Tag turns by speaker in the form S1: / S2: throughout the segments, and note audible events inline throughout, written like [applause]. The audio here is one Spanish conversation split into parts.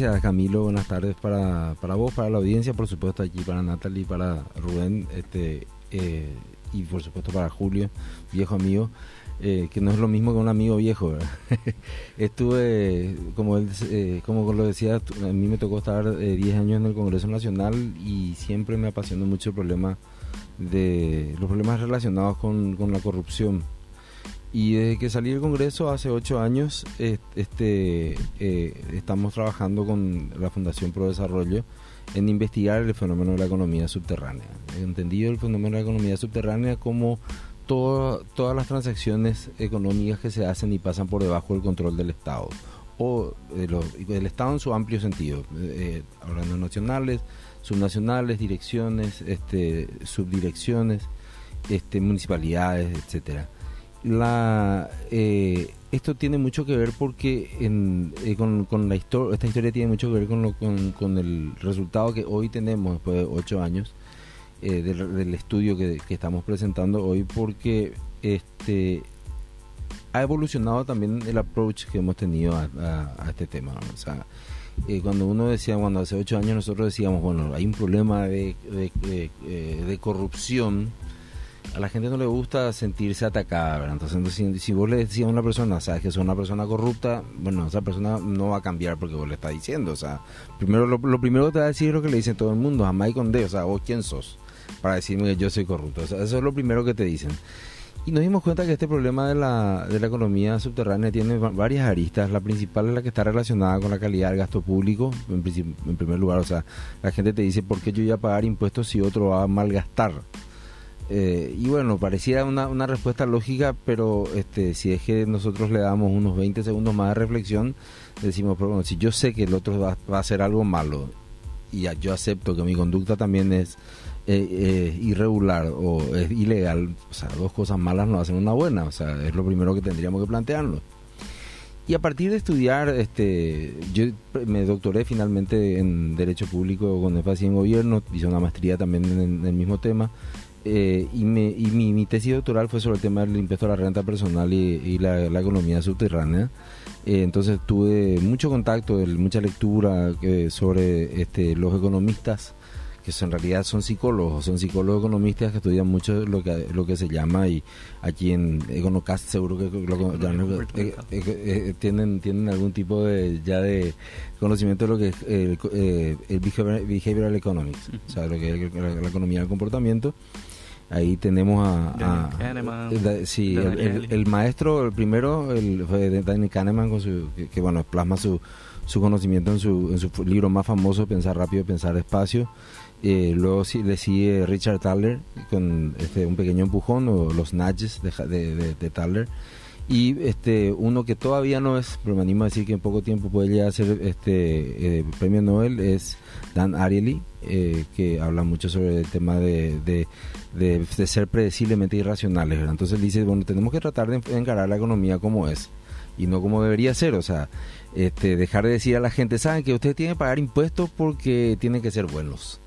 S1: gracias Camilo, buenas tardes para, para vos, para la audiencia, por supuesto aquí para Natalie, para Rubén, este eh, y por supuesto para Julio, viejo amigo. Eh, que no es lo mismo que un amigo viejo. [laughs] Estuve, como él, eh, como lo decía, a mí me tocó estar 10 años en el Congreso Nacional y siempre me apasionó mucho el problema de los problemas relacionados con, con la corrupción. Y desde que salí del Congreso hace ocho años, este, estamos trabajando con la Fundación Pro Desarrollo en investigar el fenómeno de la economía subterránea. He entendido el fenómeno de la economía subterránea como todas las transacciones económicas que se hacen y pasan por debajo del control del Estado o del Estado en su amplio sentido, eh, hablando nacionales, subnacionales, direcciones, este, subdirecciones, este, municipalidades, etcétera. La, eh, esto tiene mucho que ver porque eh, con, la historia, esta historia tiene mucho que ver con, lo, con, el resultado que hoy tenemos después de ocho años eh, del, estudio que, estamos presentando hoy, porque este ha evolucionado también el approach que hemos tenido a, este tema. O sea, eh, cuando uno decía, cuando hace ocho años nosotros decíamos, bueno, hay un problema de, de corrupción a la gente no le gusta sentirse atacada, ¿verdad? Entonces, si, vos le decís a una persona, sabes que es una persona corrupta, bueno, esa persona no va a cambiar porque vos le estás diciendo, o sea, primero lo, primero que te va a decir es lo que le dice todo el mundo, jamás con D, o sea, vos quién sos para decirme que yo soy corrupto, o sea, eso es lo primero que te dicen. Y nos dimos cuenta que este problema de la, de la economía subterránea tiene varias aristas. La principal es la que está relacionada con la calidad del gasto público, en, en primer lugar. O sea, la gente te dice, ¿por qué yo voy a pagar impuestos si otro va a malgastar? Eh, y bueno, pareciera una, una, respuesta lógica, pero este, si es que nosotros le damos unos 20 segundos más de reflexión, decimos, pero bueno, si yo sé que el otro va, a hacer algo malo y yo acepto que mi conducta también es eh, irregular o es ilegal, o sea, dos cosas malas no hacen una buena, o sea, es lo primero que tendríamos que plantearnos. Y a partir de estudiar, este, yo me doctoré finalmente en Derecho Público con énfasis en Gobierno, hice una maestría también en el mismo tema eh, y, me, y mi, tesis doctoral fue sobre el tema del impuesto a la renta personal y, la, economía subterránea. Eh, entonces tuve mucho contacto, mucha lectura eh, sobre este, los economistas que en realidad son psicólogos, son psicólogos economistas que estudian mucho lo que lo que se llama y aquí en Econocast seguro que tienen tienen algún tipo de ya de conocimiento de lo que es el, behavioral, economics, o sea, lo que es la economía del comportamiento Ahí tenemos a, sí, el, maestro, el primero, el, fue Daniel Kahneman, con su, que, bueno, plasma su, su conocimiento en su, en su libro más famoso, Pensar rápido, pensar despacio. Eh, luego sí, le sigue Richard Thaler con este, un pequeño empujón o los nudges de, de, de, Thaler. Y este, uno que todavía no es, pero me animo a decir que en poco tiempo puede llegar a ser este, eh, premio Nobel, es Dan Ariely, eh, que habla mucho sobre el tema de, de, ser predeciblemente irracionales. Entonces dice, bueno, tenemos que tratar de encarar la economía como es y no como debería ser. O sea, este, dejar de decir a la gente, saben que ustedes tienen que pagar impuestos porque tienen que ser buenos.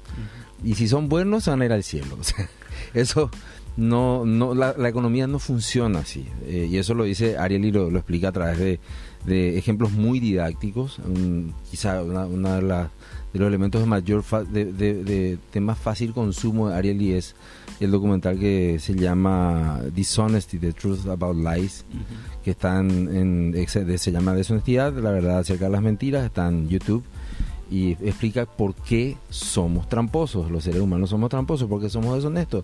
S1: Y si son buenos, van a ir al cielo. [laughs] O sea, eso no, no la, economía no funciona así. Eh, y eso lo dice Ariel y lo, explica a través de, de ejemplos muy didácticos. quizá una, una de de los elementos de mayor de, de, más fácil consumo de Ariel y es el documental que se llama Dishonesty, The Truth About Lies, que están en, se llama Deshonestidad, la verdad acerca de las mentiras, está en YouTube y explica por qué somos tramposos, los seres humanos somos tramposos, porque somos deshonestos.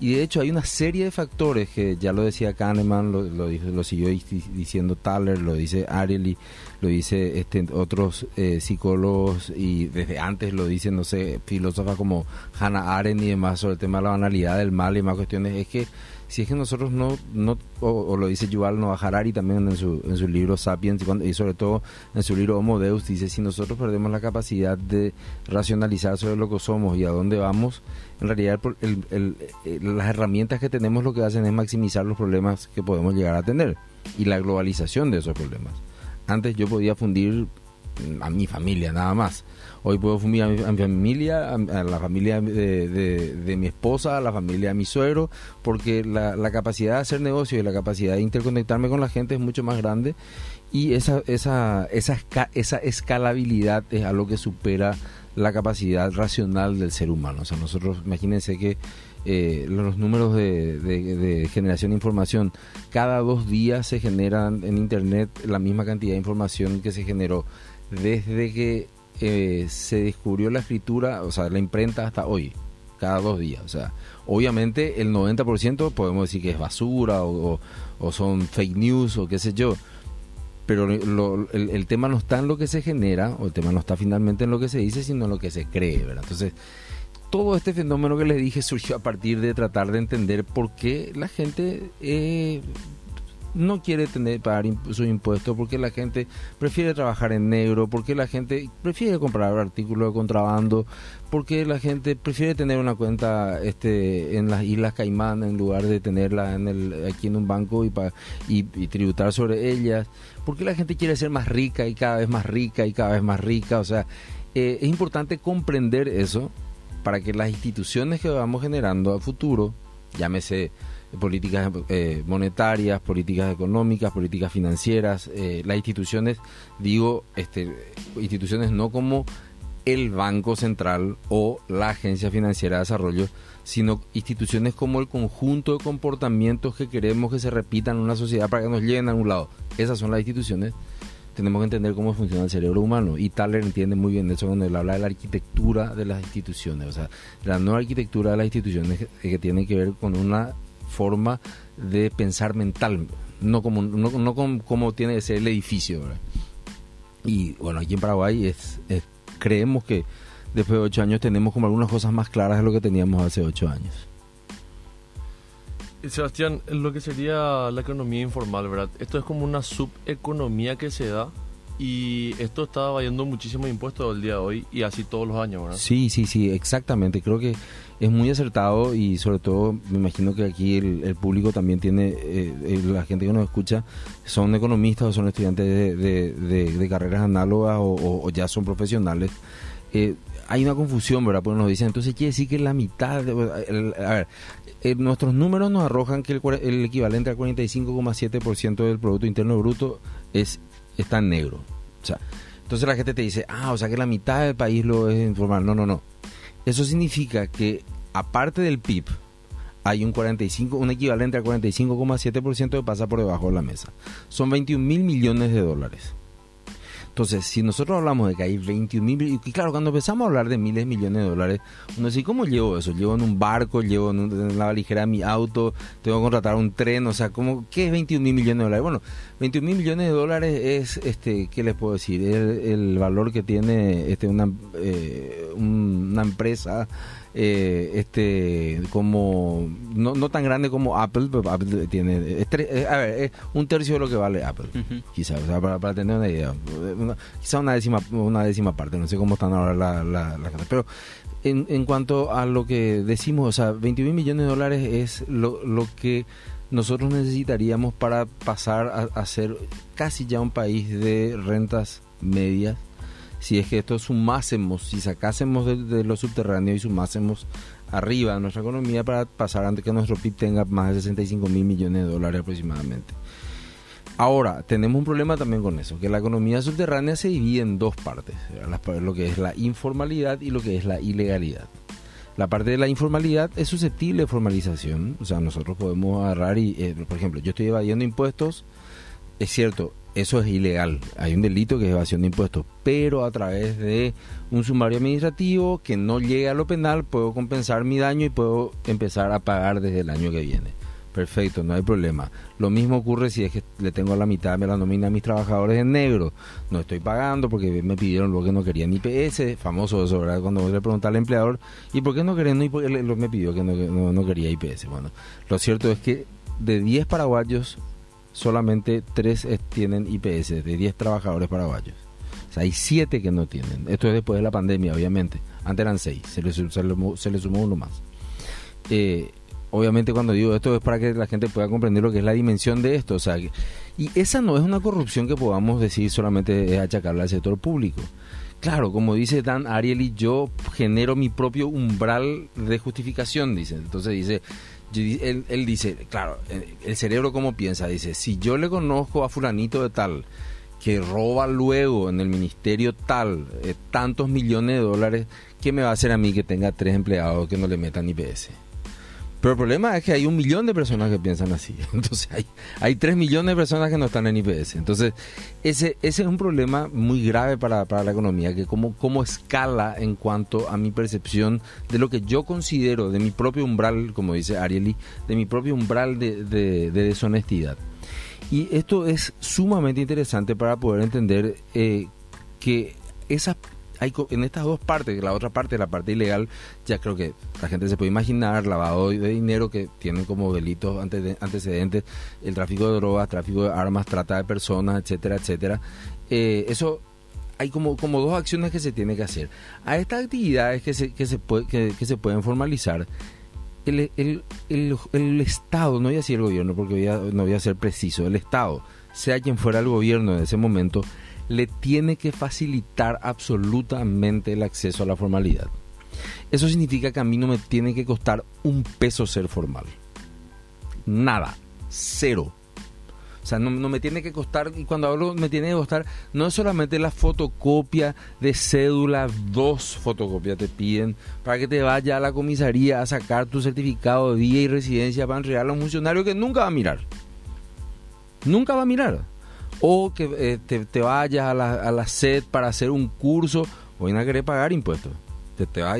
S1: Y de hecho hay una serie de factores que ya lo decía Kahneman, lo, lo, lo siguió diciendo Thaler, lo dice Ariely, lo dice este, otros eh, psicólogos y desde antes lo dicen, no sé, filósofas como Hannah Arendt y demás sobre el tema de la banalidad del mal y más cuestiones. Es que si es que nosotros no, no o, lo dice Yuval Noah Harari también en su, en su libro Sapiens y, sobre todo en su libro Homo Deus, dice si nosotros perdemos la capacidad de racionalizar sobre lo que somos y a dónde vamos, en realidad las herramientas que tenemos lo que hacen es maximizar los problemas que podemos llegar a tener y la globalización de esos problemas. Antes yo podía fundir a mi familia nada más Hoy puedo fumir a mi, familia, a, la familia de, mi esposa, a la familia de mi suegro, porque la, capacidad de hacer negocios y la capacidad de interconectarme con la gente es mucho más grande Y esa, esa, esa, esa escalabilidad es algo que supera la capacidad racional del ser humano. O sea, nosotros, imagínense que eh, los números de, generación de información, cada dos días se generan en Internet la misma cantidad de información que se generó desde que eh, se descubrió la escritura, o sea, la imprenta hasta hoy, cada dos días. O sea, obviamente el 90% podemos decir que es basura o, son fake news o qué sé yo pero el, tema no está en lo que se genera, o el tema no está finalmente en lo que se dice, sino en lo que se cree, ¿verdad? Entonces, todo este fenómeno que les dije surgió a partir de tratar de entender por qué la gente eh, no quiere tener pagar sus impuestos, porque la gente prefiere trabajar en negro, porque la gente prefiere comprar artículos de contrabando, porque la gente prefiere tener una cuenta este en las Islas Caimán en lugar de tenerla en el, aquí en un banco y, y, tributar sobre ellas, porque la gente quiere ser más rica y cada vez más rica y cada vez más rica, o sea, eh, es importante comprender eso para que las instituciones que vamos generando a futuro, llámese políticas eh, monetarias, políticas económicas, políticas financieras, eh, las instituciones, digo, este, instituciones no como el Banco Central o la Agencia Financiera de Desarrollo, sino instituciones como el conjunto de comportamientos que queremos que se repitan en una sociedad para que nos lleguen a un lado. Esas son las instituciones. Tenemos que entender cómo funciona el cerebro humano. Y Thaler entiende muy bien eso cuando él habla de la arquitectura de las instituciones. O sea, la nueva arquitectura de las instituciones que tiene que ver con una forma de pensar mental, no como, no, como, tiene que ser el edificio. Y bueno, aquí en Paraguay es, creemos que después de ocho años tenemos como algunas cosas más claras de lo que teníamos hace ocho años.
S2: Sebastián, lo que sería la economía informal, ¿verdad? Esto es como una subeconomía que se da y esto está valiendo muchísimo impuestos el día de hoy y así todos los años, ¿verdad?
S1: Sí, sí, sí, exactamente. Creo que es muy acertado y sobre todo me imagino que aquí el, público también tiene, eh, eh, la gente que nos escucha, son economistas o son estudiantes de, carreras análogas o, ya son profesionales. Eh, hay una confusión, ¿verdad? Porque nos dicen, entonces quiere decir que la mitad, a ver, nuestros números nos arrojan que el, el equivalente al 45,7% del Producto Interno Bruto es está en negro. O sea, entonces la gente te dice, ah, o sea que la mitad del país lo es informal. No, no, no. Eso significa que aparte del PIB, hay un 45, un equivalente al 45,7% que pasa por debajo de la mesa. Son 21 mil millones de dólares. Entonces, si nosotros hablamos de que hay 21 mil, y claro, cuando empezamos a hablar de miles de millones de dólares, uno dice, ¿cómo llevo eso? ¿Llevo en un barco? ¿Llevo en, la valijera mi auto? ¿Tengo que contratar un tren? O sea, ¿cómo, ¿qué es 21 mil millones de dólares? Bueno, 21 mil millones de dólares es, este, ¿qué les puedo decir? El, el valor que tiene este, una, eh, una empresa eh, este como no, no, tan grande como Apple, pero Apple tiene eh, a ver, un tercio de lo que vale Apple, quizás, para, tener una idea, quizás una décima una décima parte, no sé cómo están ahora las la, pero en, en cuanto a lo que decimos, o sea, 21 millones de dólares es lo, lo que nosotros necesitaríamos para pasar a, a ser casi ya un país de rentas medias si es que esto sumásemos, si sacásemos de, lo subterráneo y sumásemos arriba nuestra economía para pasar antes que nuestro PIB tenga más de 65 mil millones de dólares aproximadamente. Ahora, tenemos un problema también con eso, que la economía subterránea se divide en dos partes, lo que es la informalidad y lo que es la ilegalidad. La parte de la informalidad es susceptible de formalización, o sea, nosotros podemos agarrar y, eh, por ejemplo, yo estoy evadiendo impuestos, es cierto, eso es ilegal. Hay un delito que es evasión de impuestos, pero a través de un sumario administrativo que no llegue a lo penal, puedo compensar mi daño y puedo empezar a pagar desde el año que viene. Perfecto, no hay problema. Lo mismo ocurre si es que le tengo la mitad de la nómina a mis trabajadores en negro. No estoy pagando porque me pidieron lo que no querían IPS, famoso eso, ¿verdad? Cuando le preguntar al empleador, ¿y por qué no querían? Y porque me pidió que no, no quería IPS. Bueno, lo cierto es que de 10 paraguayos, solamente 3 tienen IPS, de 10 trabajadores paraguayos. O sea, hay 7 que no tienen. Esto es después de la pandemia, obviamente. Antes eran 6, se le, sumó uno más. Eh, obviamente cuando digo esto es para que la gente pueda comprender lo que es la dimensión de esto. O sea, y esa no es una corrupción que podamos decir solamente es achacarla al sector público. Claro, como dice Dan Ariely, yo genero mi propio umbral de justificación, dice. Entonces dice, él, él, dice, claro, el cerebro cómo piensa, dice, si yo le conozco a fulanito de tal que roba luego en el ministerio tal eh, tantos millones de dólares, ¿qué me va a hacer a mí que tenga tres empleados que no le metan IPS? Pero el problema es que hay un millón de personas que piensan así. [laughs] Entonces hay, hay tres millones de personas que no están en IPS. Entonces ese, ese es un problema muy grave para, la economía, que como, como escala en cuanto a mi percepción de lo que yo considero de mi propio umbral, como dice Ariely, de mi propio umbral de, de deshonestidad. Y esto es sumamente interesante para poder entender eh, que esas hay en estas dos partes, la otra parte, la parte ilegal, ya creo que la gente se puede imaginar, lavado de dinero que tienen como delitos antecedentes, el tráfico de drogas, tráfico de armas, trata de personas, etcétera, etcétera. Eh, eso hay como, como dos acciones que se tiene que hacer. A estas actividades que se, que se, puede, que se pueden formalizar, el, el, Estado, no voy a decir el gobierno porque no voy a ser preciso, el Estado, sea quien fuera el gobierno en ese momento, le tiene que facilitar absolutamente el acceso a la formalidad. Eso significa que a mí no me tiene que costar un peso ser formal. Nada, cero. O sea, no, me tiene que costar, y cuando hablo me tiene que costar, no es solamente la fotocopia de cédula, dos fotocopias te piden para que te vaya a la comisaría a sacar tu certificado de día y residencia para entregarlo a un funcionario que nunca va a mirar. Nunca va a mirar. O que eh, te, te, vayas a la, a la SED para hacer un curso o a querer pagar impuestos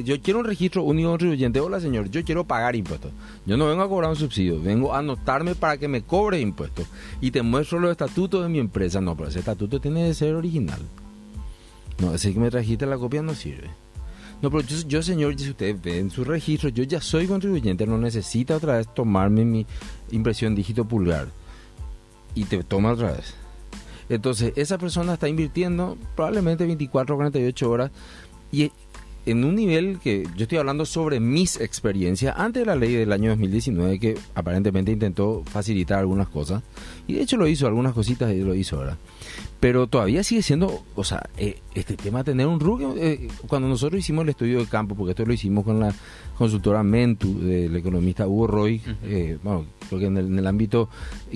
S1: yo quiero un registro único contribuyente. Hola, señor, yo quiero pagar impuestos. Yo no vengo a cobrar un subsidio, vengo a anotarme para que me cobre impuestos. Y te muestro los estatutos de mi empresa. No, pero ese estatuto tiene que ser original. No, ese que me trajiste la copia no sirve. No, pero yo, señor, si usted ve en su registro, yo ya soy contribuyente, no necesita otra vez tomarme mi impresión dígito pulgar. Y te toma otra vez. Entonces, esa persona está invirtiendo probablemente 24 o 48 horas y en un nivel que yo estoy hablando sobre mis experiencias antes de la ley del año 2019 que aparentemente intentó facilitar algunas cosas. Y de hecho lo hizo algunas cositas y lo hizo ahora pero todavía sigue siendo o sea eh, este tema de tener un RUC eh, cuando nosotros hicimos el estudio de campo porque esto lo hicimos con la consultora Mentu del economista Hugo Roy eh, bueno creo que en el, ámbito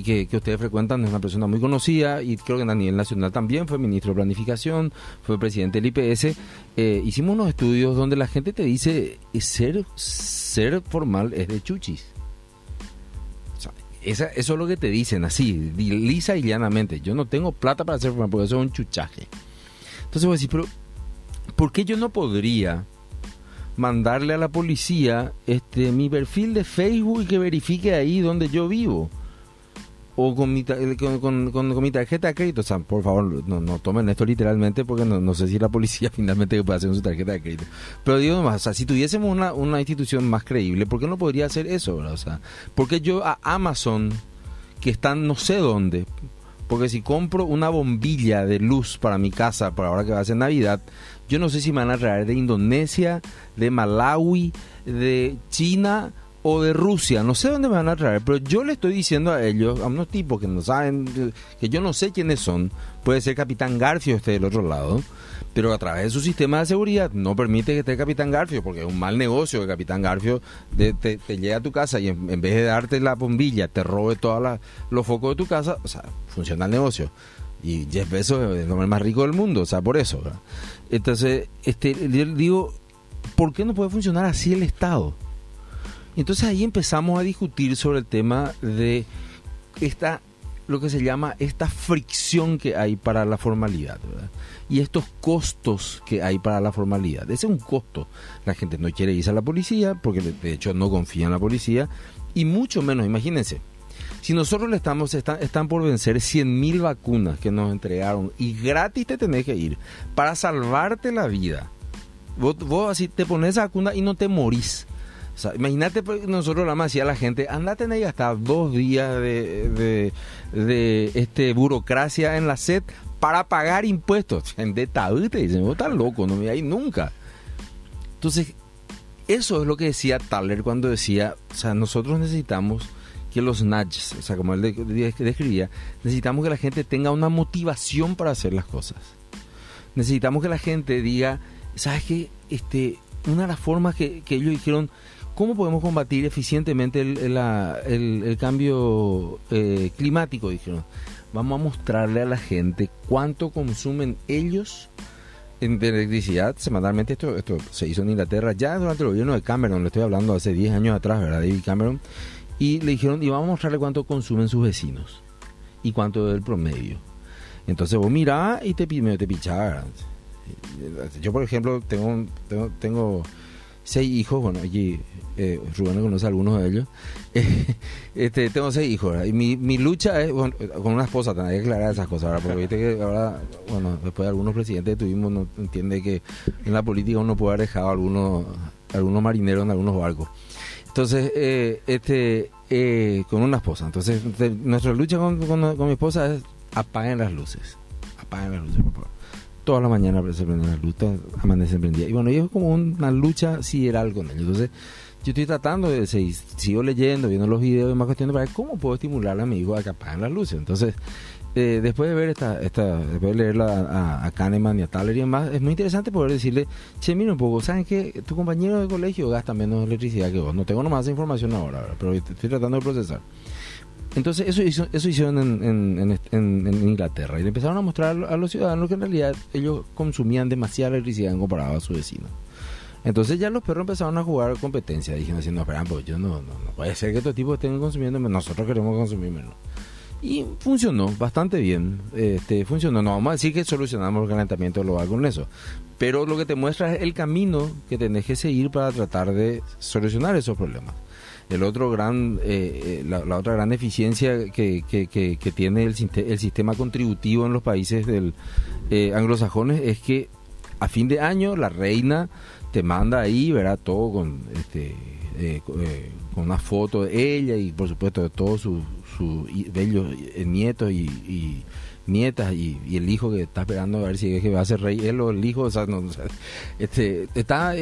S1: que, ustedes frecuentan es una persona muy conocida y creo que a nivel nacional también fue ministro de Planificación, fue presidente del IPS. Eh, hicimos unos estudios donde la gente te dice ser, ser formal es de chuchis. Eso es lo que te dicen así, lisa y llanamente. Yo no tengo plata para formal porque eso es un chuchaje. Entonces voy a decir, pero ¿por qué yo no podría mandarle a la policía este mi perfil de Facebook y que verifique ahí donde yo vivo. O con mi, con, con, mi tarjeta de crédito. O sea, por favor, no, no tomen esto literalmente porque no, no sé si la policía [laughs] finalmente puede hacer con su tarjeta de crédito. Pero digo nomás, o sea, si tuviésemos una, una institución más creíble, ¿por qué no podría hacer eso? O sea, porque yo a Amazon, que están no sé dónde, porque si compro una bombilla de luz para mi casa, por ahora que va a ser Navidad, yo no sé si me van a traer de Indonesia, de Malawi, de China o de Rusia. No sé dónde me van a traer, pero yo le estoy diciendo a ellos, a unos tipos que no saben, que yo no sé quiénes son. Puede ser Capitán Garfio esté del otro lado pero a través de su sistema de seguridad no permite que esté Capitán Garfio, porque es un mal negocio que Capitán Garfio te, te, llegue a tu casa y en, vez de darte la bombilla, te robe todos los focos de tu casa, o sea, funciona el negocio. Y Jeff Bezos es el hombre más rico del mundo, o sea, por eso. Entonces, este, digo, ¿por qué no puede funcionar así el Estado? Entonces ahí empezamos a discutir sobre el tema de esta lo que se llama esta fricción que hay para la formalidad y estos costos que hay para la formalidad. Ese es un costo. La gente no quiere irse a la policía porque de hecho no confía en la policía y mucho menos, imagínense, si nosotros estamos, están, están por vencer 100.000 vacunas que nos entregaron y gratis te tenés que ir para salvarte la vida. Vos, vos así te pones esa vacuna y no te morís imagínate, pues, nosotros la más decía a la gente, andate ahí hasta dos días de, de, este burocracia en la SED para pagar impuestos. En te dicen, vos estás loco, no me hay nunca. Entonces, eso es lo que decía Thaler cuando decía, o sea, nosotros necesitamos que los nudges, o sea, como él describía, necesitamos que la gente tenga una motivación para hacer las cosas. Necesitamos que la gente diga, ¿sabes qué? Este, una de las formas que ellos dijeron, ¿Cómo podemos combatir eficientemente el, cambio eh, climático? Dijeron. vamos a mostrarle a la gente cuánto consumen ellos en electricidad semanalmente. Esto, esto se hizo en Inglaterra ya durante el gobierno de Cameron, le estoy hablando hace 10 años atrás, ¿verdad? David Cameron. Y le dijeron, y vamos a mostrarle cuánto consumen sus vecinos y cuánto es el promedio. Entonces vos mirás y te, te pichás. Yo, por ejemplo, tengo, tengo, tengo seis hijos, bueno, allí eh, Rubén conoce a algunos de ellos. [laughs] este, tengo seis hijos, y mi, mi lucha es con una esposa, hay que aclarar esas cosas, porque viste que ahora, bueno, después de algunos presidentes tuvimos, no entiende que en la política uno puede haber dejado algunos, algunos marineros en algunos barcos. Entonces, eh, este, eh, con una esposa. Entonces, nuestra lucha con, con, mi esposa es apaguen las luces. Apaguen las luces, por favor. Toda la mañana se prenden las luces, amanece prendida. Y bueno, y es como una lucha sideral con ellos. Entonces, yo estoy tratando de seguir, sigo leyendo, viendo los videos y más cuestiones para ver cómo puedo estimular a mi hijo a que apaguen las luces. Entonces, eh, después de ver esta, esta, después de leerla a, a, Kahneman y a Thaler y demás, es muy interesante poder decirle, che, mira un poco, ¿saben que tu compañero de colegio gasta menos electricidad que vos? No tengo nomás información ahora, pero estoy tratando de procesar. Entonces, eso, hizo, eso hicieron en, en, Inglaterra y le empezaron a mostrar a los ciudadanos que en realidad ellos consumían demasiada electricidad en comparado a su vecino. Entonces ya los perros empezaron a jugar competencia, dijeron así, no, espera, pues yo no, no, no puede ser que estos tipos estén consumiendo menos, nosotros queremos consumir menos. Y funcionó bastante bien, este, funcionó, no vamos a decir que solucionamos el calentamiento global con eso, pero lo que te muestra es el camino que tenés que seguir para tratar de solucionar esos problemas. El otro gran, eh, eh, la, otra gran eficiencia que, tiene el, sistema contributivo en los países eh, anglosajones es que a fin de año la reina te manda ahí, verá todo con este eh, con una foto de ella y por supuesto de todos sus su bellos nietos y, nietas y, el hijo que está esperando a ver si es que va a ser rey él o el hijo o sea, no, este está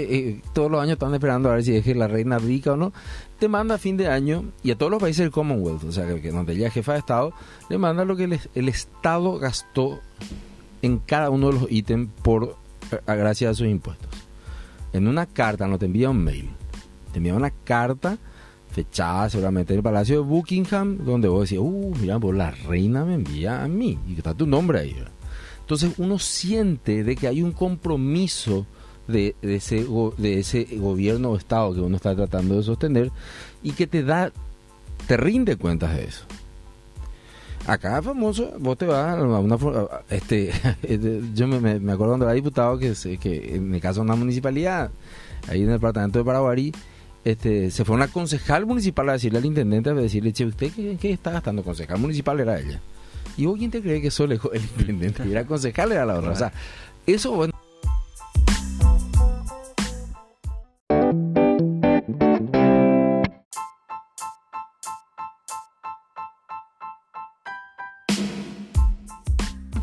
S1: todos los años están esperando a ver si es que la reina rica o no. Te manda a fin de año y a todos los países del Commonwealth o sea que, donde ella jefa de estado le manda lo que el, estado gastó en cada uno de los ítems por gracias a sus impuestos. En una carta, no te envía un mail, te envía una carta fechada seguramente en el Palacio de Buckingham, donde vos decís, uh, mira, pues la reina me envía a mí, y está tu nombre ahí. Entonces uno siente de que hay un compromiso de, ese, de ese gobierno o estado que uno está tratando de sostener y que te da, te rinde cuentas de eso. Acá famoso, vos te vas a una este, [laughs] este yo me, me, acuerdo cuando era diputado que, que en el caso de una municipalidad, ahí en el departamento de Paraguarí, este, se fue una concejal municipal a decirle al intendente, a decirle, che, ¿usted qué, está gastando? Concejal municipal era ella. ¿Y vos quién te cree que solo el intendente? Y era concejal, era la otra. O sea, eso, bueno,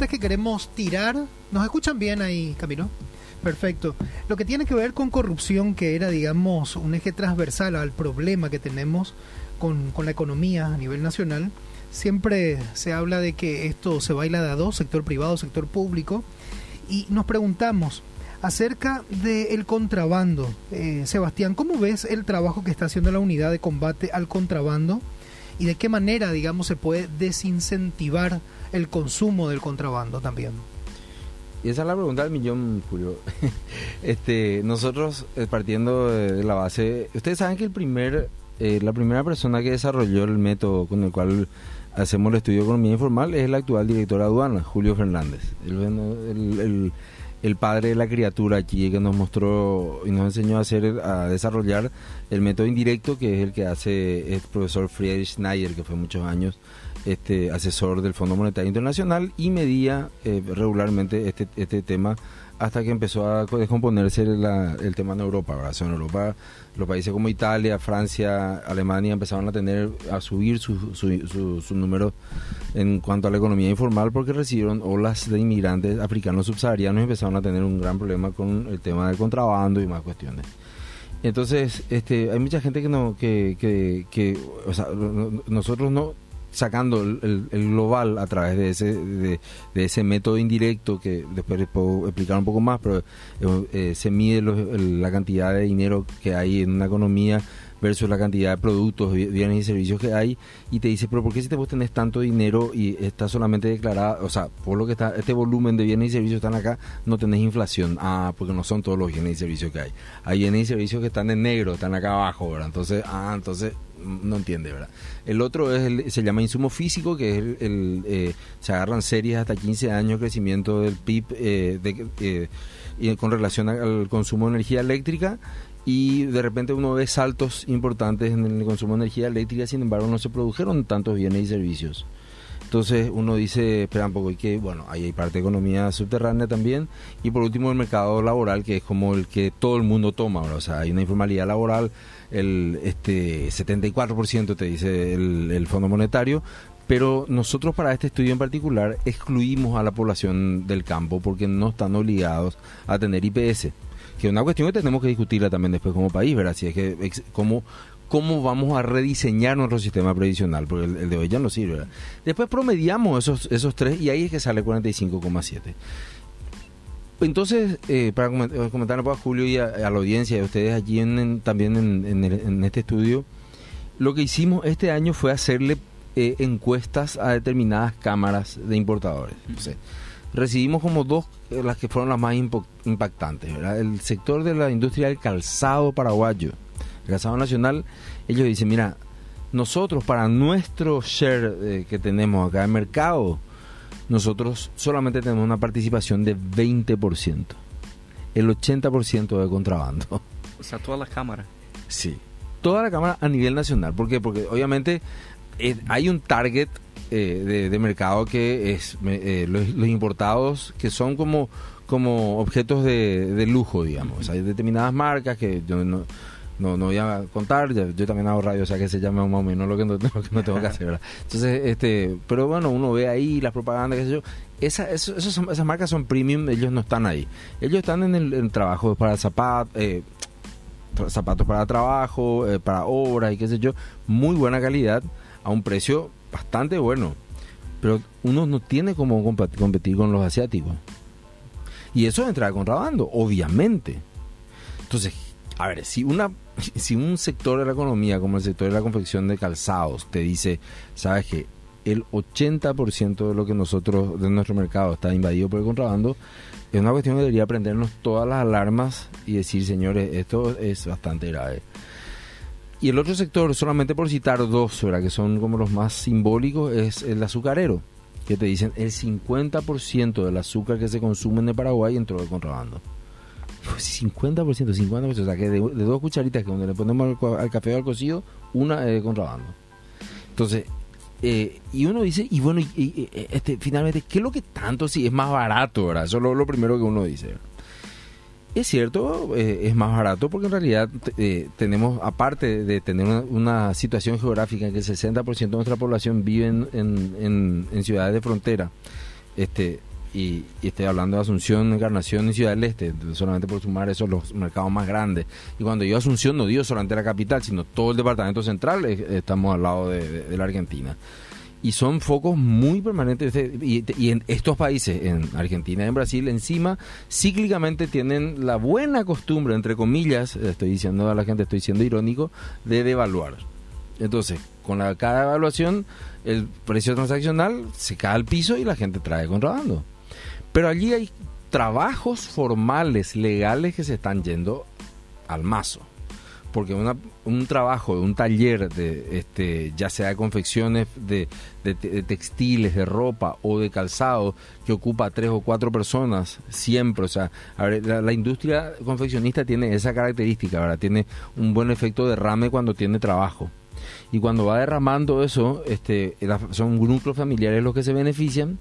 S3: que queremos tirar. ¿Nos escuchan bien ahí, Camilo? Perfecto. Lo que tiene que ver con corrupción, que era, digamos, un eje transversal al problema que tenemos con, con la economía a nivel nacional, siempre se habla de que esto se baila de a dos, sector privado, sector público, y nos preguntamos acerca del contrabando. Eh, Sebastián, ¿cómo ves el trabajo que está haciendo la unidad de combate al contrabando y de qué manera, digamos, se puede desincentivar el consumo del contrabando también.
S1: Y esa es la pregunta del millón, Julio. [laughs] este, nosotros, eh, partiendo de la base, ustedes saben que el primer, eh, la primera persona que desarrolló el método con el cual hacemos el estudio de economía informal es el actual director de aduana, Julio Fernández. El, el, padre de la criatura aquí que nos mostró y nos enseñó a hacer, a desarrollar el método indirecto, que es el que hace el profesor Friedrich Schneider, que fue muchos años este asesor del Fondo Monetario Internacional y medía eh, regularmente este, este tema hasta que empezó a descomponerse el tema en Europa. en Europa, los países como Italia, Francia, Alemania empezaron a tener a subir sus su, su, números en cuanto a la economía informal porque recibieron olas de inmigrantes africanos subsaharianos y empezaron a tener un gran problema con el tema del contrabando y más cuestiones. Entonces, este, hay mucha gente que no, que, que, que o sea, nosotros no sacando el, global a través de ese, de, ese método indirecto que después les puedo explicar un poco más, pero eh, se mide la cantidad de dinero que hay en una economía versus la cantidad de productos, bienes y servicios que hay, y te dice, pero ¿por qué si te vos tenés tanto dinero y está solamente declarada, o sea, por lo que está, este volumen de bienes y servicios están acá, no tenés inflación? Ah, porque no son todos los bienes y servicios que hay. Hay bienes y servicios que están en negro, están acá abajo. Entonces, ah, entonces no entiende, ¿verdad? El otro es el, se llama insumo físico, que es el, eh, se agarran series hasta 15 años crecimiento del PIB eh, eh, con relación al consumo de energía eléctrica y de repente uno ve saltos importantes en el consumo de energía eléctrica, sin embargo no se produjeron tantos bienes y servicios. Entonces uno dice, espera un poco, y que bueno, ahí hay parte de economía subterránea también. Y por último el mercado laboral, que es como el que todo el mundo toma, o sea, hay una informalidad laboral, el este 74% te dice el, el Fondo Monetario, pero nosotros para este estudio en particular excluimos a la población del campo porque no están obligados a tener IPS, que es una cuestión que tenemos que discutirla también después como país, ¿verdad? Si es que cómo cómo vamos a rediseñar nuestro sistema previsional, porque el, de hoy ya no sirve. ¿verdad? Después promediamos esos, esos tres y ahí es que sale 45,7. Entonces, eh, para eh, comentar a Julio y a, la audiencia y a ustedes allí en, también en, este estudio, lo que hicimos este año fue hacerle eh, encuestas a determinadas cámaras de importadores. recibimos como dos, las que fueron las más impactantes. El sector de la industria del calzado paraguayo, el calzado nacional, ellos dicen, mira, nosotros para nuestro share que tenemos acá en mercado, nosotros solamente tenemos una participación de 20%. El 80% de contrabando.
S4: O sea, toda la cámara.
S1: Sí, toda la cámara a nivel nacional. ¿Por qué? Porque obviamente eh, hay un target eh, de, mercado que es eh, los, importados que son como como objetos de, lujo, digamos. Hay determinadas marcas que yo no, no, no voy a contar, yo, también hago radio, o sea que se llama más o menos lo que no, no tengo que hacer, ¿verdad? Entonces, este, pero bueno, uno ve ahí las propagandas, qué sé yo, esa, esas marcas son premium, ellos no están ahí. Ellos están en el, trabajo para zapatos, eh, zapatos para trabajo, eh, para obra y qué sé yo, muy buena calidad, a un precio bastante bueno. Pero uno no tiene como competir con los asiáticos. Y eso es entrar contrabando, obviamente. Entonces, a ver, si una [laughs] si un sector de la economía como el sector de la confección de calzados te dice, sabes que el 80% de lo que nosotros de nuestro mercado está invadido por el contrabando, es una cuestión que debería prendernos todas las alarmas y decir, señores, esto es bastante grave. Y el otro sector, solamente por citar dos, que son como los más simbólicos, es el azucarero, que te dicen el 50% del azúcar que se consume en Paraguay entró de contrabando. 50%, 50%, o sea que de, dos cucharitas que donde le ponemos al, café o al cocido, una es contrabando. Entonces, eh, y uno dice, y bueno, y, este, finalmente, ¿qué es lo que tanto si es más barato, verdad? Eso es lo, primero que uno dice. Es cierto, eh, es más barato porque en realidad eh, tenemos, aparte de tener una, situación geográfica en que el 60% de nuestra población vive en ciudades de frontera, este, y, estoy hablando de Asunción, Encarnación y Ciudad del Este, solamente por sumar esos los mercados más grandes. Y cuando digo Asunción no digo solamente la capital, sino todo el departamento central, estamos al lado de, la Argentina. Y son focos muy permanentes. Y, y, en estos países, en Argentina y en Brasil, encima, cíclicamente tienen la buena costumbre, entre comillas, estoy diciendo a la gente, estoy siendo irónico, de devaluar. Entonces, con la, cada evaluación, el precio transaccional se cae al piso y la gente trae contrabando. Pero allí hay trabajos formales, legales que se están yendo al mazo. Porque un trabajo un taller de este ya sea de confecciones de, textiles, de ropa o de calzado que ocupa a tres o cuatro personas siempre, o sea, la, industria confeccionista tiene esa característica, ¿verdad? Tiene un buen efecto de derrame cuando tiene trabajo. Y cuando va derramando eso, este, son grupos familiares los que se benefician.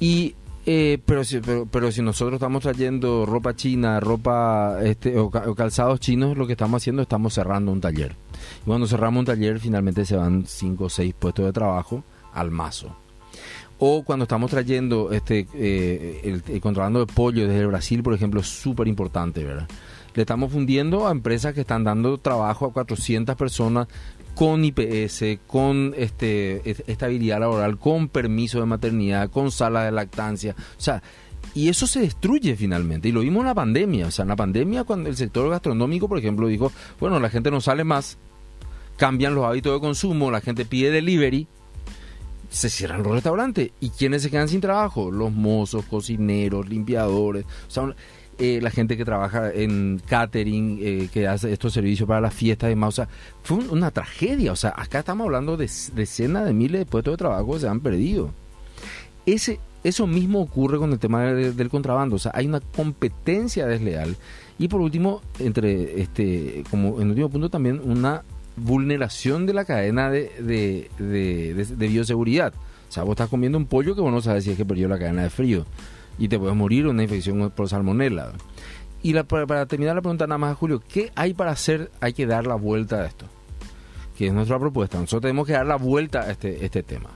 S1: Y eh, pero, si, pero, si nosotros estamos trayendo ropa china, ropa este, o, calzados chinos, lo que estamos haciendo estamos cerrando un taller. Y cuando cerramos un taller, finalmente se van 5 o 6 puestos de trabajo al mazo. O cuando estamos trayendo este eh, el, el, contrabando de pollo desde Brasil, por ejemplo, es súper importante, ¿verdad? Le estamos fundiendo a empresas que están dando trabajo a 400 personas con IPS, con este, estabilidad laboral, con permiso de maternidad, con sala de lactancia. O sea, y eso se destruye finalmente. Y lo vimos en la pandemia. O sea, en la pandemia, cuando el sector gastronómico, por ejemplo, dijo, bueno, la gente no sale más, cambian los hábitos de consumo, la gente pide delivery, se cierran los restaurantes. ¿Y quiénes se quedan sin trabajo? Los mozos, cocineros, limpiadores. O sea, eh, la gente que trabaja en catering, eh, que hace estos servicios para las fiestas. O sea, fue una tragedia. O sea, acá estamos hablando de decenas de miles de puestos de trabajo que se han perdido. Ese, eso mismo ocurre con el tema del contrabando. O sea, hay una competencia desleal. Y por último, entre este, como en último punto también una vulneración de la cadena de, de, de, bioseguridad. O sea, vos estás comiendo un pollo que vos no sabes si es que perdió la cadena de frío y te puedes morir una infección por salmonela. Y para, terminar la pregunta nada más, Julio, ¿qué hay para hacer? Hay que dar la vuelta a esto, que es nuestra propuesta. Nosotros tenemos que dar la vuelta a este, este tema.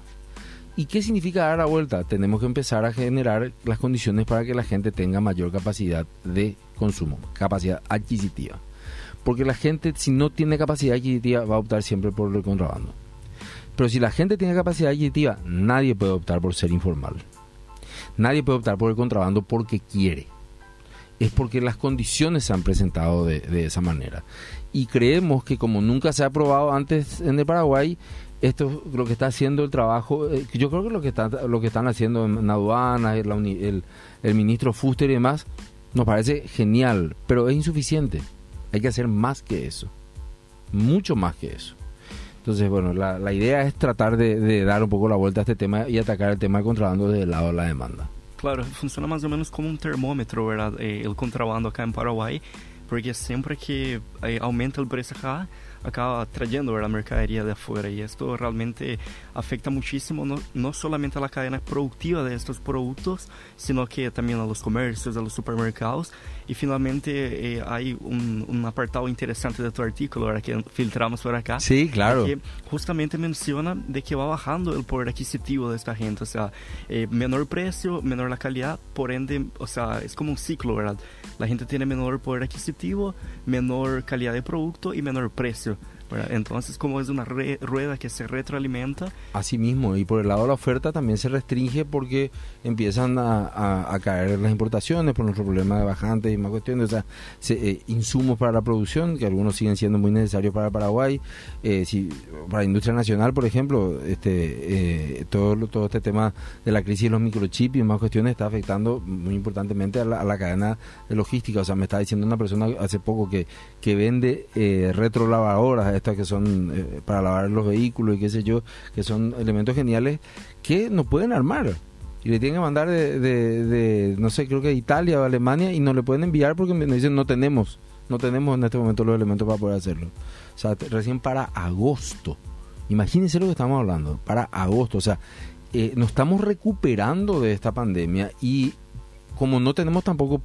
S1: ¿Y qué significa dar la vuelta? Tenemos que empezar a generar las condiciones para que la gente tenga mayor capacidad de consumo, capacidad adquisitiva. Porque la gente, si no tiene capacidad adquisitiva, va a optar siempre por el contrabando. Pero si la gente tiene capacidad adquisitiva, nadie puede optar por ser informal. Nadie puede optar por el contrabando porque quiere. Es porque las condiciones se han presentado de, esa manera. Y creemos que como nunca se ha aprobado antes en el Paraguay, esto lo que está haciendo el trabajo, eh, yo creo que lo que, están haciendo en aduanas, el, el ministro Fuster y demás, nos parece genial, pero es insuficiente. Hay que hacer más que eso. Mucho más que eso. Entonces, bueno, la, la idea es tratar de, dar un poco la vuelta a este tema y atacar el tema del contrabando desde el lado de la demanda.
S4: Claro, funciona más o menos como un termómetro, ¿verdad? Eh, el contrabando acá en Paraguay, porque siempre que eh, aumenta el precio acá, acaba trayendo la mercadería de afuera y esto realmente afecta muchísimo no, no, solamente a la cadena productiva de estos productos, sino que también a los comercios, a los supermercados y finalmente eh, hay un, un, apartado interesante de tu artículo ahora que filtramos por acá.
S1: Sí, claro.
S4: Que justamente menciona de que va bajando el poder adquisitivo de esta gente, o sea, eh, menor precio, menor la calidad, por ende, o sea, es como un ciclo, ¿verdad? La gente tiene menor poder adquisitivo, menor calidad de producto y menor precio. Entonces, como es una rueda que se retroalimenta.
S1: Así mismo, y por el lado de la oferta también se restringe porque empiezan a, caer las importaciones por nuestro problema de bajantes y más cuestiones, o sea, eh, insumos para la producción, que algunos siguen siendo muy necesarios para Paraguay, eh, si, para la industria nacional, por ejemplo, este, eh, todo, todo este tema de la crisis de los microchips y más cuestiones está afectando muy importantemente a la, cadena de logística, o sea, me está diciendo una persona hace poco que, que vende retrolavadoras, estas que son eh, para lavar los vehículos y qué sé yo, que son elementos geniales que no pueden armar. Y le tienen que mandar de, no sé, creo que Italia o Alemania y no le pueden enviar porque nos dicen no tenemos, no tenemos en este momento los elementos para poder hacerlo. O sea, recién para agosto. Imagínense lo que estamos hablando, para agosto. O sea, eh, nos estamos recuperando de esta pandemia y como no tenemos tampoco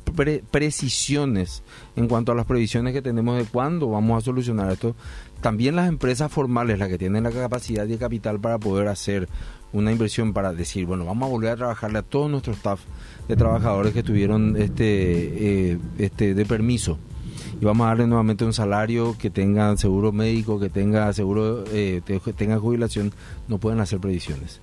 S1: precisiones en cuanto a las previsiones que tenemos de cuándo vamos a solucionar esto, también las empresas formales, las que tienen la capacidad y el capital para poder hacer una inversión para decir, bueno, vamos a volver a trabajarle a todo nuestro staff de trabajadores que estuvieron este, eh, este de permiso y vamos a darle nuevamente un salario que tenga seguro médico, que tenga seguro, eh, tenga jubilación, no pueden hacer previsiones.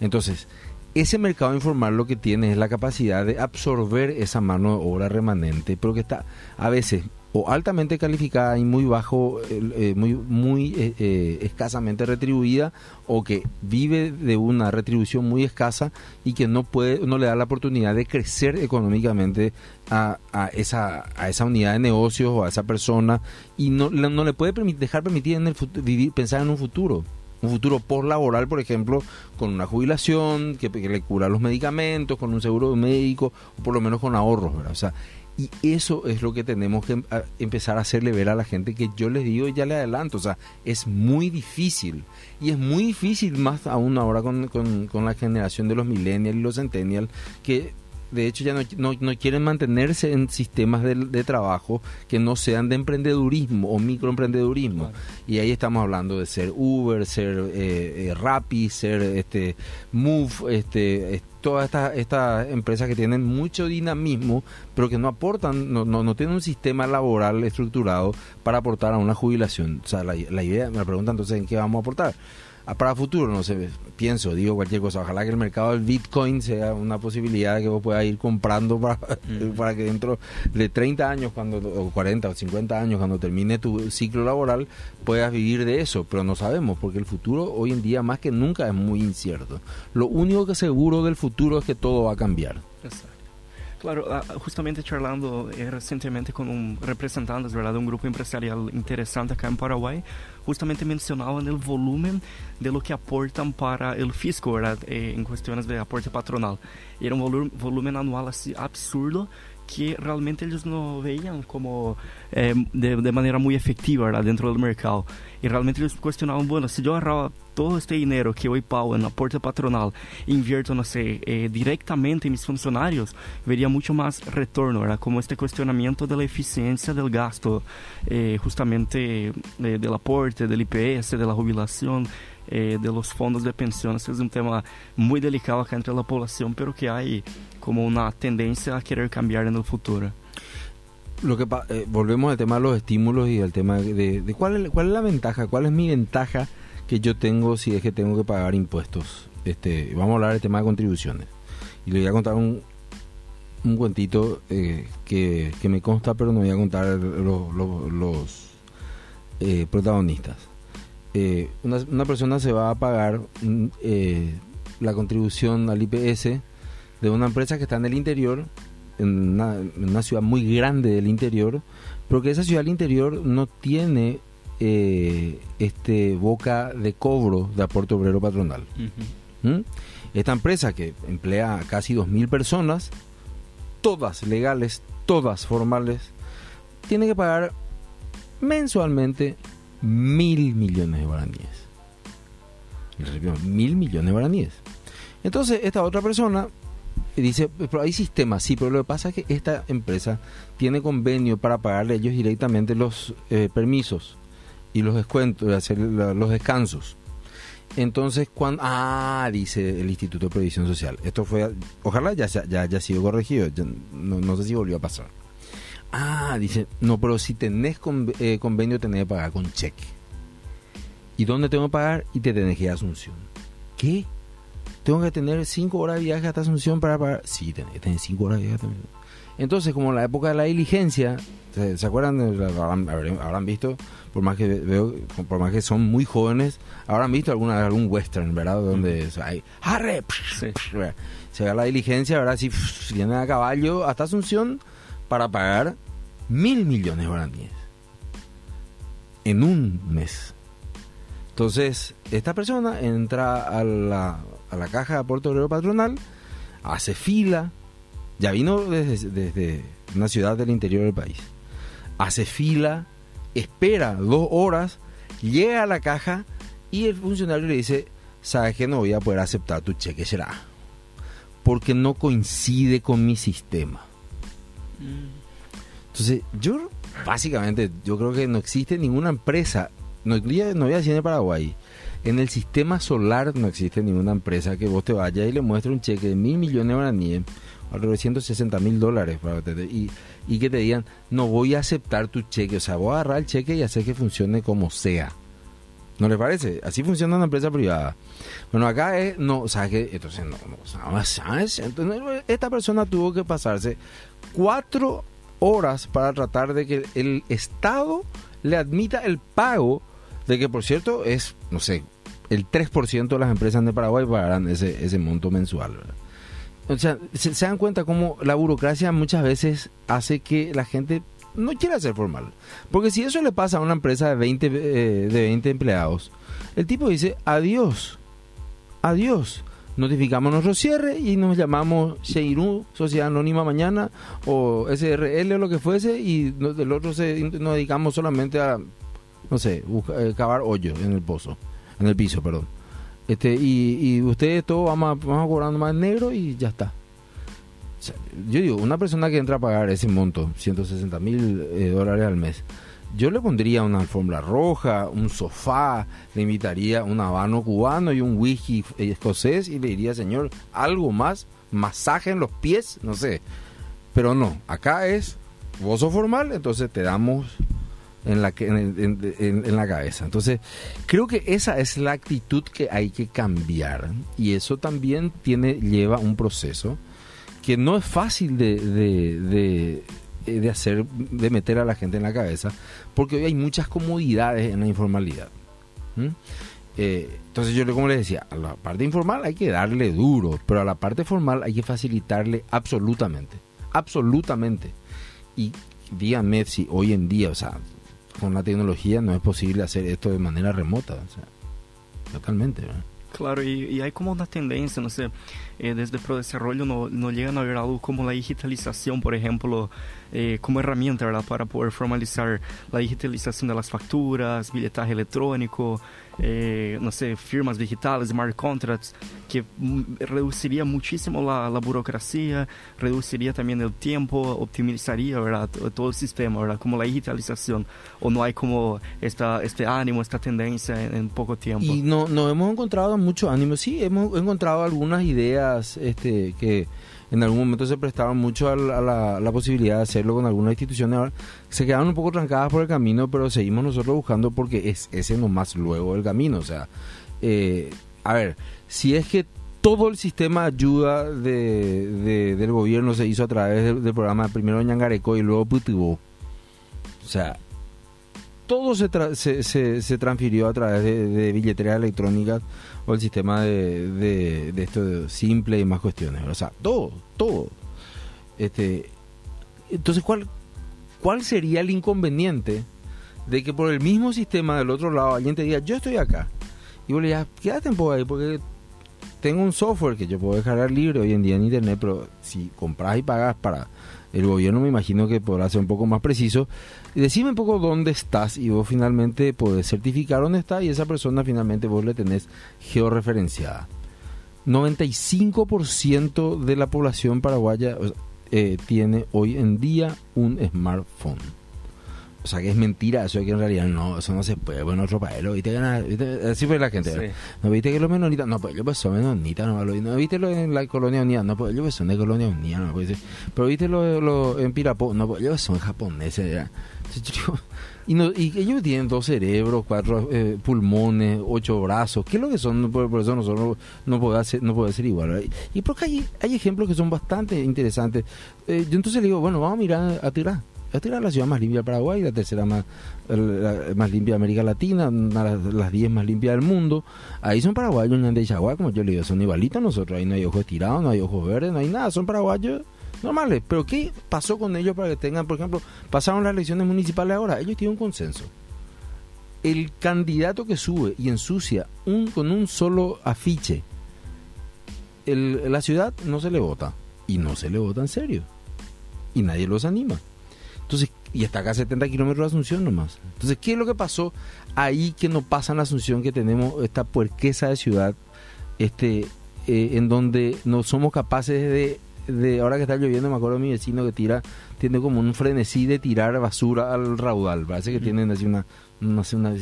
S1: Entonces, ese mercado informal lo que tiene es la capacidad de absorber esa mano de obra remanente, pero que está a veces o altamente calificada y muy bajo, eh, muy, muy eh, eh, escasamente retribuida, o que vive de una retribución muy escasa y que no puede, no le da la oportunidad de crecer económicamente a, a esa, a esa unidad de negocios o a esa persona y no, no le puede dejar permitir en el vivir, pensar en un futuro un futuro post laboral, por ejemplo, con una jubilación que, le cura los medicamentos, con un seguro médico, o por lo menos con ahorros, ¿verdad? O sea, y eso es lo que tenemos que empezar a hacerle ver a la gente que yo les digo y ya le adelanto, o sea, es muy difícil. Y es muy difícil más aún ahora con, con, con la generación de los millennials y los centennials, que de hecho ya no, no, quieren mantenerse en sistemas de, trabajo que no sean de emprendedurismo o microemprendedurismo. Y ahí estamos hablando de ser Uber, ser eh, eh Rappi, ser este Move, este, todas estas estas empresas que tienen mucho dinamismo, pero que no aportan, no, no, no tienen un sistema laboral estructurado para aportar a una jubilación. O sea, la, la idea, me pregunta entonces en qué vamos a aportar para futuro, no sé, pienso, digo cualquier cosa. Ojalá que el mercado del Bitcoin sea una posibilidad que vos puedas ir comprando para, [laughs] para que dentro de 30 años, cuando o 40 o 50 años, cuando termine tu ciclo laboral, puedas vivir de eso. Pero no sabemos, porque el futuro hoy en día más que nunca es muy incierto. Lo único que seguro del futuro es que todo va a cambiar.
S4: Exacto. Claro, ah, justamente charlando eh, recientemente con un representante ¿verdad? de un grupo empresarial interesante acá en Paraguay, justamente mencionaban el volumen de lo que aportan para el fisco ¿verdad? Eh, en cuestiones de aporte patronal. Era un volumen, volumen anual así absurdo que realmente ellos no veían como eh, de, de, manera muy efectiva ¿verdad? dentro del mercado. Y realmente ellos cuestionaban, bueno, si yo agarraba todo este dinero que hoy pago en aporte patronal invierto, no sé, eh, directamente en mis funcionarios, vería mucho más retorno, ¿verdad? Como este cuestionamiento de la eficiencia del gasto, eh, justamente eh, del aporte, del IPS, de la jubilación. Eh, de los fondos de pensiones es un tema muy delicado acá entre la población, pero que hay como una tendencia a querer cambiar en el futuro.
S1: Lo que eh, volvemos al tema de los estímulos y al tema de, de, cuál, cuál es la ventaja, cuál es mi ventaja que yo tengo si es que tengo que pagar impuestos. Este, vamos a hablar del tema de contribuciones. Y le voy a contar un, un cuentito eh, que, que, me consta, pero no voy a contar los eh, protagonistas. Eh, una, una, persona se va a pagar eh, la contribución al IPS de una empresa que está en el interior, en una, en una, ciudad muy grande del interior, pero que esa ciudad del interior no tiene eh, este boca de cobro de aporte obrero patronal. Uh -huh. ¿Mm? Esta empresa que emplea a casi 2.000 personas, todas legales, todas formales, tiene que pagar mensualmente mil millones de guaraníes. Mil millones de guaraníes. Entonces, esta otra persona dice, pero hay sistemas, sí, pero lo que pasa es que esta empresa tiene convenio para pagarle a ellos directamente los eh, permisos y los descuentos, hacer los descansos. Entonces, cuando... Ah, dice el Instituto de Previsión Social. Esto fue... Ojalá ya, ya haya sido corregido. No, no, sé si volvió a pasar. Ah, dice... No, pero si tenés con, eh, convenio, tenés que pagar con cheque. ¿Y dónde tengo que pagar? Y te tenés que ir a Asunción. ¿Qué? ¿Tengo que tener 5 horas de viaje hasta Asunción para pagar? Sí, tenés que tener 5 horas de viaje también. Entonces, como en la época de la diligencia, ¿se, ¿se acuerdan? Habrán, habrán, visto, por más que veo, por más que son muy jóvenes, habrán visto alguna, algún western, ¿verdad? Donde mm. hay ¡Arre! Sí. Se ve la diligencia, ¿verdad? Si vienen a caballo hasta Asunción para pagar mil millones de guaraníes en un mes. Entonces, esta persona entra a la, a la caja de aporte obrero patronal, hace fila, ya vino desde, desde, una ciudad del interior del país. Hace fila, espera dos horas, llega a la caja y el funcionario le dice, sabes que no voy a poder aceptar tu cheque, será. Porque no coincide con mi sistema. Entonces, yo básicamente, yo creo que no existe ninguna empresa, no, no voy a decir en Paraguay, en el sistema solar no existe ninguna empresa que vos te vayas y le muestre un cheque de mil millones de guaraníes alrededor de 160 mil dólares y, y que te digan, no voy a aceptar tu cheque, o sea, voy a agarrar el cheque y hacer que funcione como sea. ¿No le parece? Así funciona una empresa privada. Bueno, acá es, no, o sea, que, entonces, no, no, ¿sabes? Entonces, esta persona tuvo que pasarse cuatro horas para tratar de que el Estado le admita el pago de que, por cierto, es, no sé, el 3% de las empresas de Paraguay pagarán ese, ese monto mensual. O sea, se, se, dan cuenta cómo la burocracia muchas veces hace que la gente no quiera ser formal. Porque si eso le pasa a una empresa de 20, eh, de 20 empleados, el tipo dice, adiós, adiós. Notificamos nuestro cierre y nos llamamos Sheiru, Sociedad Anónima Mañana, o SRL o lo que fuese, y del otro se, nos dedicamos solamente a, no sé, eh, cavar hoyos en el pozo, en el piso, perdón. Este, y, y ustedes todos vamos, vamos cobrando más negro y ya está. Yo digo, una persona que entra a pagar ese monto, 160 mil eh, dólares al mes, yo le pondría una alfombra roja, un sofá, le invitaría un habano cubano y un whisky escocés y le diría, señor, algo más, masaje en los pies, no sé. Pero no, acá es gozo formal, entonces te damos en la, en, la cabeza. Entonces, creo que esa es la actitud que hay que cambiar. Y eso también tiene, lleva un proceso que no es fácil de, eh, de hacer, de meter a la gente en la cabeza, porque hoy hay muchas comodidades en la informalidad. Eh, entonces yo como les decía, a la parte informal hay que darle duro, pero a la parte formal hay que facilitarle absolutamente, absolutamente. Y díganme si hoy en día, o sea, con la tecnología no es posible hacer esto de manera remota, o sea, totalmente. ¿verdad?
S4: Claro, y, y hay como una tendencia, no sé, eh, desde Pro Desarrollo no, no llegan a ver algo como la digitalización, por ejemplo, eh, como herramienta. Para poder formalizar la digitalización de las facturas, billetaje electrónico, no sé, firmas digitales, smart contracts, que reduciría muchísimo la, burocracia, reduciría también el tiempo, optimizaría. Todo el sistema, ¿verdad? Como la digitalización, o no hay como esta, este ánimo, esta tendencia en, en poco tiempo.
S1: Y no, no hemos encontrado mucho ánimo. Sí, hemos encontrado algunas ideas este, que en algún momento se prestaban mucho a la, a la- posibilidad de hacerlo con algunas instituciones. Ahora se quedaron un poco trancadas por el camino, pero seguimos nosotros buscando porque es ese nomás luego el camino. O sea, eh, a ver, si es que todo el sistema de ayuda de, de- del gobierno se hizo a través del, del programa primero Ñangareco y luego Putibó. O sea, todo se, tra- se, se, transfirió a través de, de billeteras electrónicas o el sistema de, de, de esto simple y más cuestiones. O sea, todo, todo. Este, entonces, ¿cuál, ¿cuál sería el inconveniente de que por el mismo sistema del otro lado alguien te diga, yo estoy acá? Y vos le digas, quédate un poco ahí porque tengo un software que yo puedo descargar libre hoy en día en internet, pero si compras y pagas para el gobierno me imagino que podrá ser un poco más preciso. Decime un poco dónde estás y vos finalmente podés certificar dónde está y esa persona finalmente vos le tenés georreferenciada. 95% de la población paraguaya eh, tiene hoy en día un smartphone. O sea que es mentira eso que en realidad no, eso no se puede. Bueno, lo viste, que- viste, así fue la gente. ¿No viste que los menonitas? No, pues ellos pues son menonitas, no, ¿no viste lo en la colonia unida? No, pues ellos pues son de colonia unida, no puede ser. Pero viste lo, lo en Pirapó, no, pues ellos son japoneses, ya. [laughs] Yo- Y, no, y ellos tienen dos cerebros, cuatro eh, pulmones, ocho brazos. ¿Qué es lo que son? Por, por eso nosotros no podemos ser, no puede ser igual. ¿verdad? Y porque hay, hay ejemplos que son bastante interesantes. Eh, yo entonces le digo, bueno, vamos a mirar a Tirá. A Tirá es la ciudad más limpia de Paraguay, la tercera más, más limpia de América Latina, las- las diez más limpias del mundo. Ahí son paraguayos, de Chaguá, como yo le digo, son igualitos nosotros. Ahí no hay ojos estirados, no hay ojos verdes, no hay nada. Son paraguayos normales. Pero ¿qué pasó con ellos para que tengan, por ejemplo, pasaron las elecciones municipales ahora? Ellos tienen un consenso. El candidato que sube y ensucia un, con un solo afiche la ciudad no se le vota. Y no se le vota en serio. Y nadie los anima. Entonces, y está acá a 70 kilómetros de Asunción nomás. Entonces, ¿qué es lo que pasó ahí que no pasa en Asunción, que tenemos esta puerqueza de ciudad, este, eh, en donde no somos capaces de, de, ahora que está lloviendo, me acuerdo de mi vecino que tira, tiene como un frenesí de tirar basura al raudal. Parece que tienen así una, no sé, una,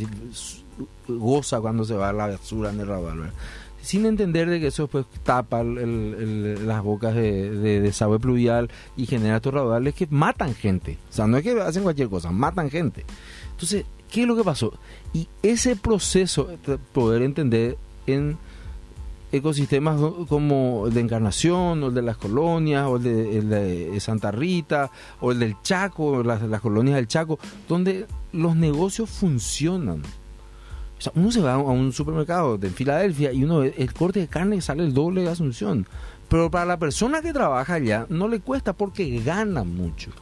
S1: goza cuando se va la basura en el raudal. ¿verdad? Sin entender de que eso pues tapa el- las bocas de, de desagüe pluvial y genera estos raudales que matan gente. O sea, no es que hacen cualquier cosa, matan gente. Entonces, ¿qué es lo que pasó? Y ese proceso, de poder entender en ecosistemas como el de Encarnación, o el de las colonias, o el de, el de Santa Rita, o el del Chaco, las, las colonias del Chaco, donde los negocios funcionan. O sea, uno se va a un supermercado de Filadelfia y uno ve el corte de carne sale el doble de Asunción. Pero para la persona que trabaja allá no le cuesta porque gana mucho.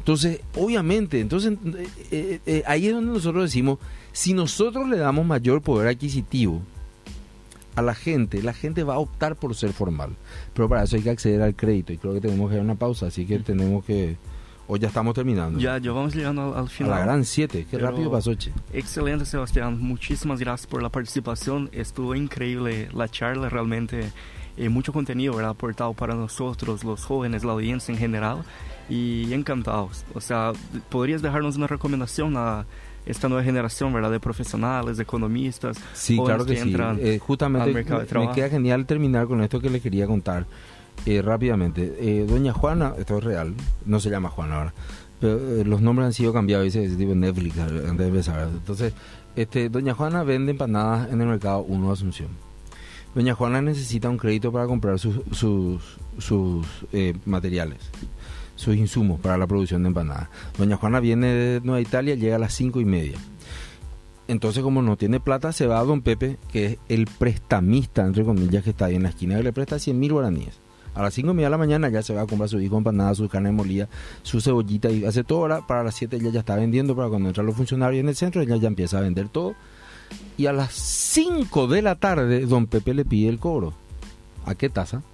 S1: Entonces, obviamente, entonces eh, eh, eh, ahí es donde nosotros decimos, si nosotros le damos mayor poder adquisitivo a la gente, la gente va a optar por ser formal. Pero para eso hay que acceder al crédito y creo que tenemos que dar una pausa, así que tenemos que... O ya estamos terminando.
S4: Ya, ya vamos llegando al, al
S1: a
S4: final.
S1: la gran 7, qué
S4: Pero-
S1: rápido pasó, che.
S4: Excelente, Sebastián. Muchísimas gracias por la participación. Estuvo increíble la charla, realmente eh, mucho contenido ¿verdad? aportado para nosotros, los jóvenes, la audiencia en general. Y encantados. O sea, ¿podrías dejarnos una recomendación a esta nueva generación ¿verdad? de profesionales, de economistas?
S1: Sí, claro que, sí.
S4: entran
S1: Eh, justamente
S4: al mercado de
S1: me
S4: trabajo?
S1: queda genial terminar con esto que les quería contar eh, rápidamente. Eh, doña Juana, esto es real, no se llama Juana ahora. pero, eh, los nombres han sido cambiados, dice tipo Netflix antes de empezar. Entonces, este, Doña Juana vende empanadas en el mercado 1 de Asunción. Doña Juana necesita un crédito para comprar sus, sus, materiales, sus insumos para la producción de empanadas. Doña Juana viene de Nueva Italia, llega a las 5 y media. Entonces, como no tiene plata, se va a Don Pepe, que es el prestamista, entre comillas, que está ahí en la esquina, que le presta 100 mil guaraníes. A las 5 y media de la mañana ya se va a comprar su hijo empanada, su carne molida, su cebollita y hace todo. Ahora, para las 7 ella ya está vendiendo, para cuando entran los funcionarios en el centro, ella ya empieza a vender todo. Y a las 5 de la tarde, don Pepe le pide el cobro. ¿A qué tasa?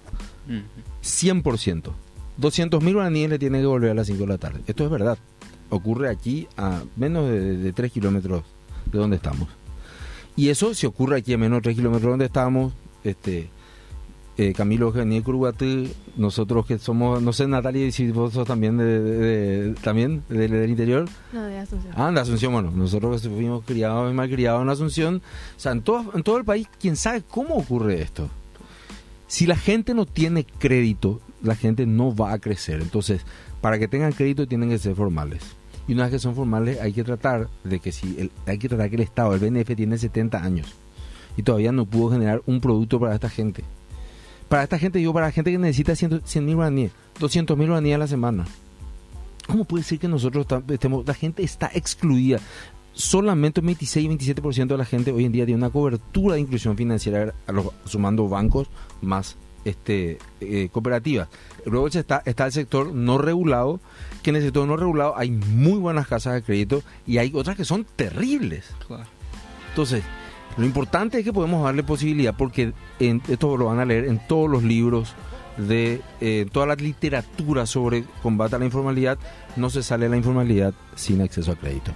S1: 100%. 200 mil guaraníes le tiene que volver a las 5 de la tarde. Esto es verdad. Ocurre aquí a menos de, de 3 kilómetros de donde estamos. Y eso si ocurre aquí a menos de 3 kilómetros de donde estamos, este, eh, Camilo Geniel Curuguatí, nosotros que somos, no sé Natalia, si vos sos también de, también del, interior.
S5: No, de Asunción.
S1: Ah, de Asunción, bueno, nosotros que fuimos criados y mal criados en Asunción, o sea, en todo, en todo el país, ¿quién sabe cómo ocurre esto? Si la gente no tiene crédito, la gente no va a crecer. Entonces, para que tengan crédito tienen que ser formales. Y una vez que son formales, hay que tratar de que si el, hay que tratar que el Estado, el BNF tiene 70 años y todavía no pudo generar un producto para esta gente. Para esta gente, digo, para la gente que necesita 100 mil guaraníes, 200 mil guaraníes a la semana. ¿Cómo puede ser que nosotros estemos, la gente está excluida? Solamente un 26 27% de la gente hoy en día tiene una cobertura de inclusión financiera, sumando bancos más este, eh, cooperativas. Luego está, está el sector no regulado, que en el sector no regulado hay muy buenas casas de crédito y hay otras que son terribles. Entonces, lo importante es que podemos darle posibilidad, porque en, esto lo van a leer en todos los libros de eh, toda la literatura sobre combate a la informalidad, no se sale la informalidad sin acceso a crédito.